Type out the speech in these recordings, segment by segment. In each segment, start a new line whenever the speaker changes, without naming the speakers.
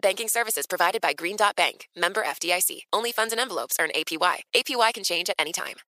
Banking services provided by Green Dot Bank, member FDIC. Only funds and envelopes earn APY. APY can change at any time.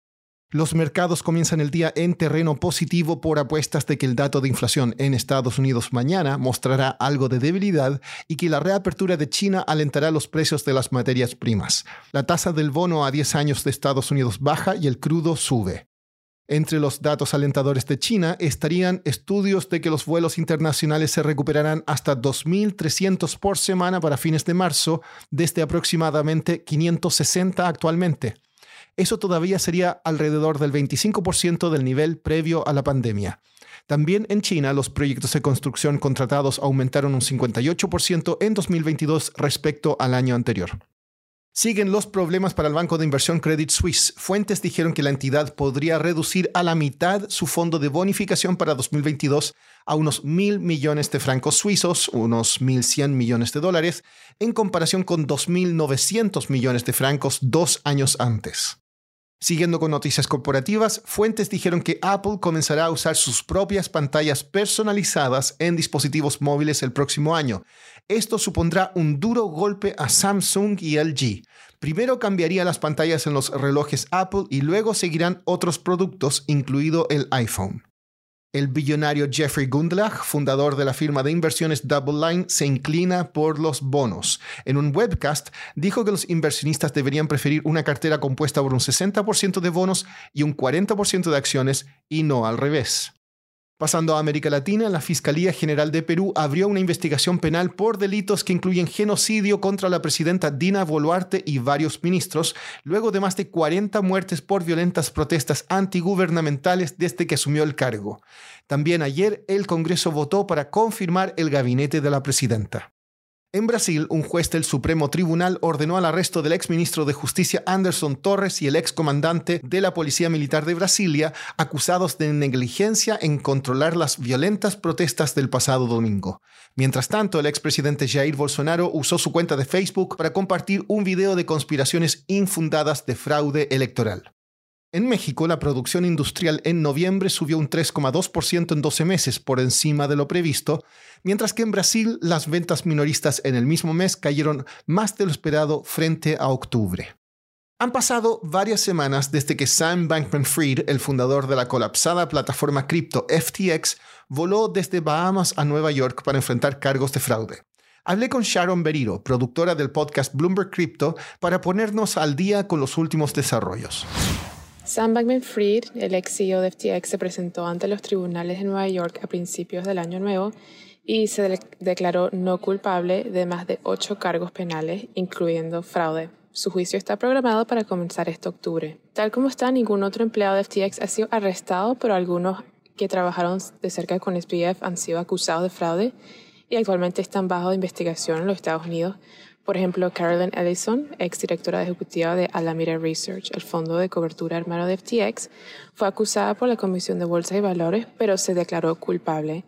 Los mercados comienzan el día en terreno positivo por apuestas de que el dato de inflación en Estados Unidos mañana mostrará algo de debilidad y que la reapertura de China alentará los precios de las materias primas. La tasa del bono a 10 años de Estados Unidos baja y el crudo sube. Entre los datos alentadores de China estarían estudios de que los vuelos internacionales se recuperarán hasta 2.300 por semana para fines de marzo, desde aproximadamente 560 actualmente eso todavía sería alrededor del 25% del nivel previo a la pandemia. También en China, los proyectos de construcción contratados aumentaron un 58% en 2022 respecto al año anterior. Siguen los problemas para el banco de inversión Credit Suisse. Fuentes dijeron que la entidad podría reducir a la mitad su fondo de bonificación para 2022 a unos mil millones de francos suizos, unos 1.100 millones de dólares, en comparación con 2.900 millones de francos dos años antes. Siguiendo con noticias corporativas, fuentes dijeron que Apple comenzará a usar sus propias pantallas personalizadas en dispositivos móviles el próximo año. Esto supondrá un duro golpe a Samsung y LG. Primero cambiaría las pantallas en los relojes Apple y luego seguirán otros productos, incluido el iPhone. El billonario Jeffrey Gundlach, fundador de la firma de inversiones Double Line, se inclina por los bonos. En un webcast dijo que los inversionistas deberían preferir una cartera compuesta por un 60% de bonos y un 40% de acciones y no al revés. Pasando a América Latina, la Fiscalía General de Perú abrió una investigación penal por delitos que incluyen genocidio contra la presidenta Dina Boluarte y varios ministros, luego de más de 40 muertes por violentas protestas antigubernamentales desde que asumió el cargo. También ayer el Congreso votó para confirmar el gabinete de la presidenta. En Brasil, un juez del Supremo Tribunal ordenó el arresto del exministro de Justicia Anderson Torres y el excomandante de la Policía Militar de Brasilia, acusados de negligencia en controlar las violentas protestas del pasado domingo. Mientras tanto, el expresidente Jair Bolsonaro usó su cuenta de Facebook para compartir un video de conspiraciones infundadas de fraude electoral. En México, la producción industrial en noviembre subió un 3,2% en 12 meses, por encima de lo previsto, mientras que en Brasil las ventas minoristas en el mismo mes cayeron más de lo esperado frente a octubre. Han pasado varias semanas desde que Sam Bankman-Fried, el fundador de la colapsada plataforma cripto FTX, voló desde Bahamas a Nueva York para enfrentar cargos de fraude. Hablé con Sharon Beriro, productora del podcast Bloomberg Crypto, para ponernos al día con los últimos desarrollos.
Sam Bankman-Fried, el ex CEO de FTX, se presentó ante los tribunales de Nueva York a principios del año nuevo y se declaró no culpable de más de ocho cargos penales, incluyendo fraude. Su juicio está programado para comenzar este octubre. Tal como está, ningún otro empleado de FTX ha sido arrestado, pero algunos que trabajaron de cerca con SPF han sido acusados de fraude y actualmente están bajo investigación en los Estados Unidos. Por ejemplo, Carolyn Ellison, ex directora ejecutiva de Alameda Research, el fondo de cobertura hermano de FTX, fue acusada por la Comisión de Bolsa y Valores, pero se declaró culpable.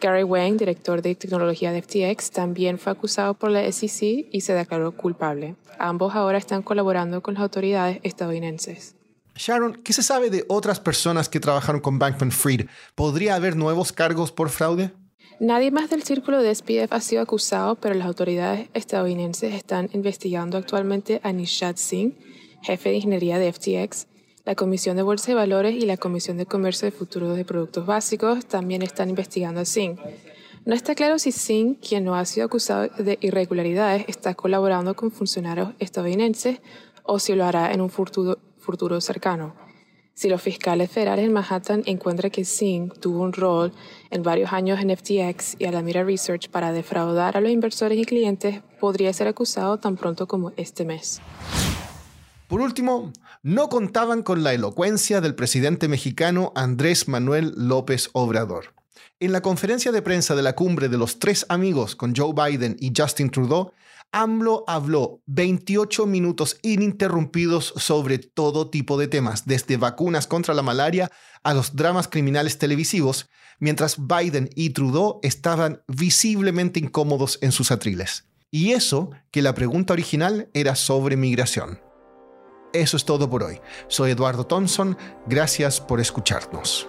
Gary Wang, director de tecnología de FTX, también fue acusado por la SEC y se declaró culpable. Ambos ahora están colaborando con las autoridades estadounidenses.
Sharon, ¿qué se sabe de otras personas que trabajaron con Bankman Fried? ¿Podría haber nuevos cargos por fraude?
Nadie más del círculo de SPF ha sido acusado, pero las autoridades estadounidenses están investigando actualmente a Nishad Singh, jefe de ingeniería de FTX. La Comisión de Bolsa de Valores y la Comisión de Comercio de Futuros de Productos Básicos también están investigando a Singh. No está claro si Singh, quien no ha sido acusado de irregularidades, está colaborando con funcionarios estadounidenses o si lo hará en un futuro, futuro cercano. Si los fiscales federales en Manhattan encuentran que Singh tuvo un rol en varios años en FTX y Alameda Research para defraudar a los inversores y clientes, podría ser acusado tan pronto como este mes.
Por último, no contaban con la elocuencia del presidente mexicano Andrés Manuel López Obrador. En la conferencia de prensa de la cumbre de los tres amigos con Joe Biden y Justin Trudeau, AMLO habló 28 minutos ininterrumpidos sobre todo tipo de temas, desde vacunas contra la malaria a los dramas criminales televisivos, mientras Biden y Trudeau estaban visiblemente incómodos en sus atriles. Y eso que la pregunta original era sobre migración. Eso es todo por hoy. Soy Eduardo Thompson, gracias por escucharnos.